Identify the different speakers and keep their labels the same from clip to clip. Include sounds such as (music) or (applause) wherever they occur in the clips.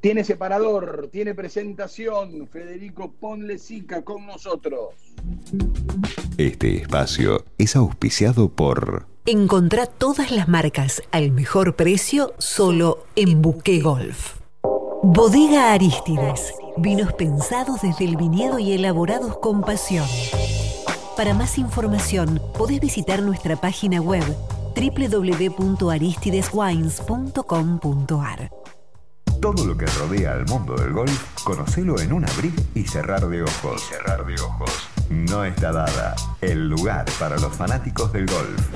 Speaker 1: Tiene separador, tiene presentación. Federico Ponle Sica con nosotros.
Speaker 2: Este espacio es auspiciado por.
Speaker 3: Encontrá todas las marcas al mejor precio solo en Buque Golf. Bodega Aristides. Vinos pensados desde el viñedo y elaborados con pasión. Para más información, podés visitar nuestra página web www.aristideswines.com.ar.
Speaker 2: Todo lo que rodea al mundo del golf, conocelo en un abrir y cerrar de ojos. cerrar de ojos. No está dada. El lugar para los fanáticos del golf.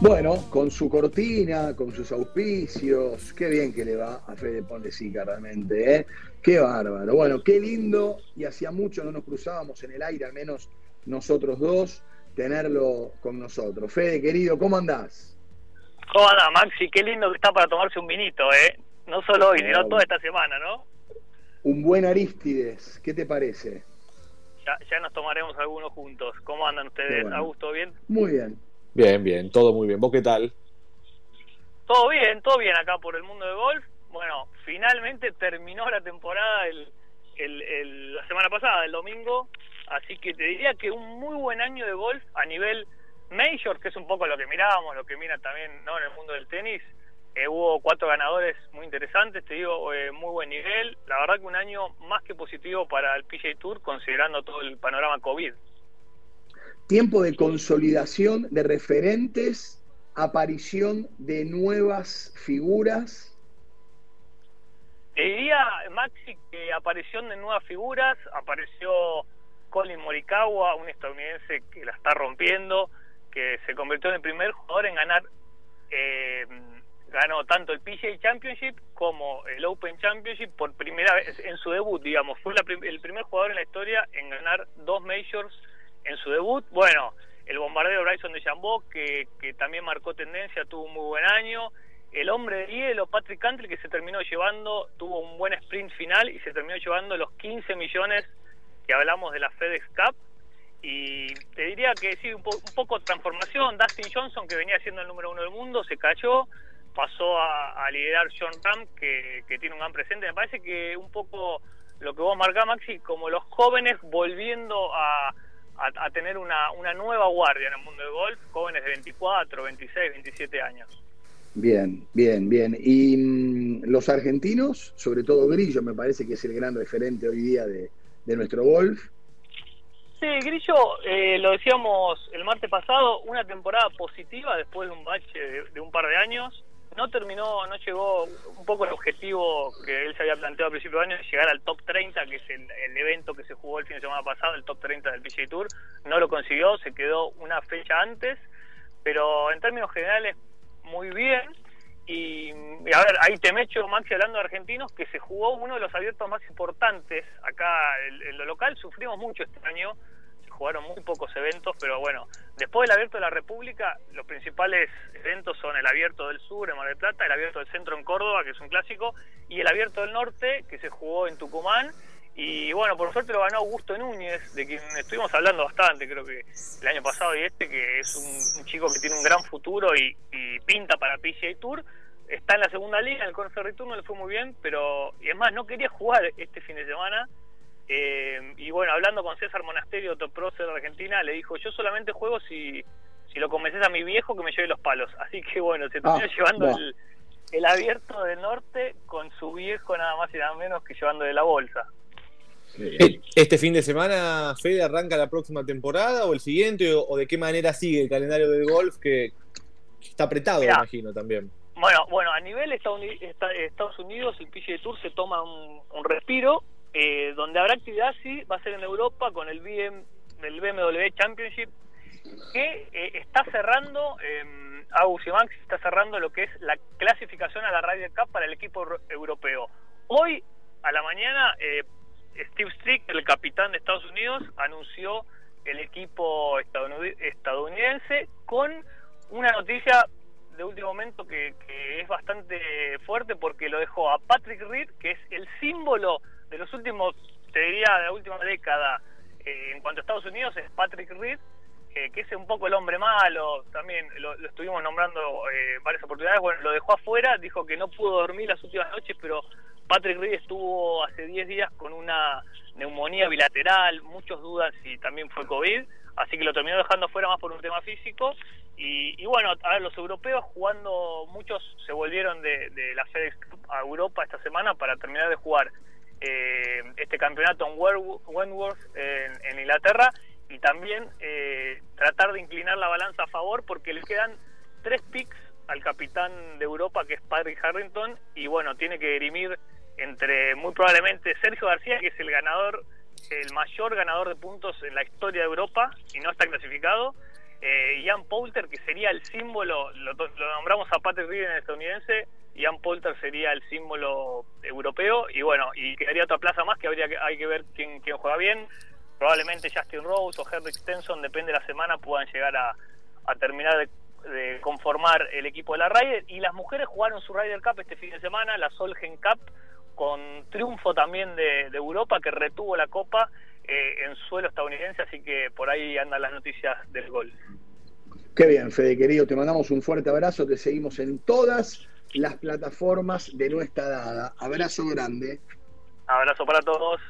Speaker 1: Bueno, con su cortina, con sus auspicios, qué bien que le va a Fede Pondesica realmente, ¿eh? Qué bárbaro. Bueno, qué lindo, y hacía mucho no nos cruzábamos en el aire, al menos nosotros dos, tenerlo con nosotros. Fede, querido, ¿cómo andás?
Speaker 4: ¿Cómo andás, Maxi? Qué lindo que está para tomarse un vinito, ¿eh? No solo hoy, sino toda esta semana, ¿no?
Speaker 1: Un buen Aristides, ¿qué te parece?
Speaker 4: Ya, ya nos tomaremos algunos juntos. ¿Cómo andan ustedes?
Speaker 1: Bueno.
Speaker 4: ¿A gusto? ¿Bien?
Speaker 1: Muy bien.
Speaker 5: Bien, bien, todo muy bien. ¿Vos qué tal?
Speaker 4: Todo bien, todo bien acá por el mundo del golf. Bueno, finalmente terminó la temporada el, el, el- la semana pasada, el domingo. Así que te diría que un muy buen año de golf a nivel major, que es un poco lo que mirábamos, lo que mira también ¿no? en el mundo del tenis. Eh, hubo cuatro ganadores muy interesantes, te digo, eh, muy buen nivel. La verdad que un año más que positivo para el PGA Tour, considerando todo el panorama COVID.
Speaker 1: Tiempo de consolidación de referentes, aparición de nuevas figuras.
Speaker 4: Te diría, Maxi, que aparición de nuevas figuras, apareció Colin Morikawa, un estadounidense que la está rompiendo, que se convirtió en el primer jugador en ganar, eh, ganó tanto el PGA Championship como el Open Championship por primera vez en su debut, digamos, fue la el primer jugador en la historia en ganar dos majors en su debut. Bueno, el bombardero Bryson de que, que también marcó tendencia, tuvo un muy buen año. El hombre de hielo, Patrick Cantley, que se terminó llevando, tuvo un buen sprint final y se terminó llevando los 15 millones que hablamos de la FedEx Cup. Y te diría que sí, un, po- un poco transformación. Dustin Johnson, que venía siendo el número uno del mundo, se cayó, pasó a, liderar John Ram, que, que tiene un gran presente. Me parece que un poco lo que vos marcás, Maxi, como los jóvenes volviendo a, a, a tener una, una nueva guardia en el mundo del golf, jóvenes de 24, 26, 27 años.
Speaker 1: Bien, bien, bien. Y mm, los argentinos, sobre todo Grillo, me parece que es el gran referente hoy día de, de nuestro golf.
Speaker 4: Sí, Grillo, eh, lo decíamos el martes pasado, una temporada positiva después de un bache de, un par de años. No terminó, no llegó un poco el objetivo que él se había planteado a principio de año, llegar al top 30, que es el, el evento que se jugó el fin de semana pasado, el top 30 del PGA Tour. No lo consiguió, se quedó una fecha antes, pero en términos generales, muy bien. Y, a ver, ahí te me echo, Maxi, hablando de argentinos, que se jugó uno de los abiertos más importantes acá en lo local. Sufrimos mucho este año, se jugaron muy pocos eventos, pero bueno, después del abierto de la República, los principales eventos son el abierto del sur en Mar del Plata, el abierto del centro en Córdoba, que es un clásico, y el abierto del norte, que se jugó en Tucumán. Y bueno, por suerte lo ganó Augusto Núñez, de quien estuvimos hablando bastante, creo que el año pasado y este, que es un, un chico que tiene un gran futuro y, y pinta para PGA Tour. Está en la segunda liga, en el Tour no le fue muy bien, pero y es más, no quería jugar este fin de semana. Eh, y bueno, hablando con César Monasterio, top de Argentina, le dijo: Yo solamente juego si, si lo convences a mi viejo que me lleve los palos. (laughs) Así que bueno, se terminó
Speaker 1: Ah,
Speaker 4: llevando
Speaker 1: va.
Speaker 4: el, el abierto del norte con su viejo, nada más y nada menos que llevando de la bolsa.
Speaker 5: Eh, ¿Este fin de semana, Fede, arranca la próxima temporada o el siguiente? ¿O, o de qué manera sigue el calendario del golf que, está apretado,
Speaker 4: Mirá.
Speaker 5: imagino, también?
Speaker 4: Bueno, bueno, a nivel Estados- esta- Estados Unidos, el PGA Tour se toma un, un respiro, eh, donde habrá actividad, sí, va a ser en Europa con el, BM, el BMW Championship, que eh, está cerrando, eh, Agus y Max está cerrando lo que es la clasificación a la Ryder Cup para el equipo euro- europeo. Hoy, a la mañana, eh, Steve Strick, el capitán de Estados Unidos, anunció el equipo estadounid- estadounidense con una noticia de último momento que, que es bastante fuerte porque lo dejó a Patrick Reed, que es el símbolo de los últimos, te diría, de la última década eh, en cuanto a Estados Unidos, es Patrick Reed, eh, que es un poco el hombre malo, también lo, estuvimos nombrando eh, varias oportunidades, bueno, lo dejó afuera, dijo que no pudo dormir las últimas noches, pero Patrick Reed estuvo hace 10 días con una neumonía bilateral, muchas dudas y también fue COVID, así que lo terminó dejando afuera más por un tema físico. Y, bueno, a ver, los europeos jugando, muchos se volvieron de, la FedEx a Europa esta semana para terminar de jugar eh, este campeonato en Wentworth, en Inglaterra, y también eh, tratar de inclinar la balanza a favor porque le quedan tres picks al capitán de Europa que es Patrick Harrington y bueno, tiene que dirimir entre muy probablemente Sergio García que es el ganador, el mayor ganador de puntos en la historia de Europa y no está clasificado, eh, Ian Poulter que sería el símbolo, lo, nombramos a Patrick Reed en el estadounidense, Ian Poulter sería el símbolo europeo y bueno, y quedaría otra plaza más que habría que, hay que ver quién, quién juega bien probablemente Justin Rose o Henrik Stenson, depende de la semana, puedan llegar a, terminar de, conformar el equipo de la Ryder. Y las mujeres jugaron su Ryder Cup este fin de semana, la Solgen Cup, con triunfo también de, Europa, que retuvo la copa eh, en suelo estadounidense, así que por ahí andan las noticias del gol.
Speaker 1: Qué bien, Fede, querido, te mandamos un fuerte abrazo, te seguimos en todas las plataformas de nuestra dada. Abrazo grande.
Speaker 4: Abrazo para todos.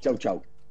Speaker 1: Chau, chau.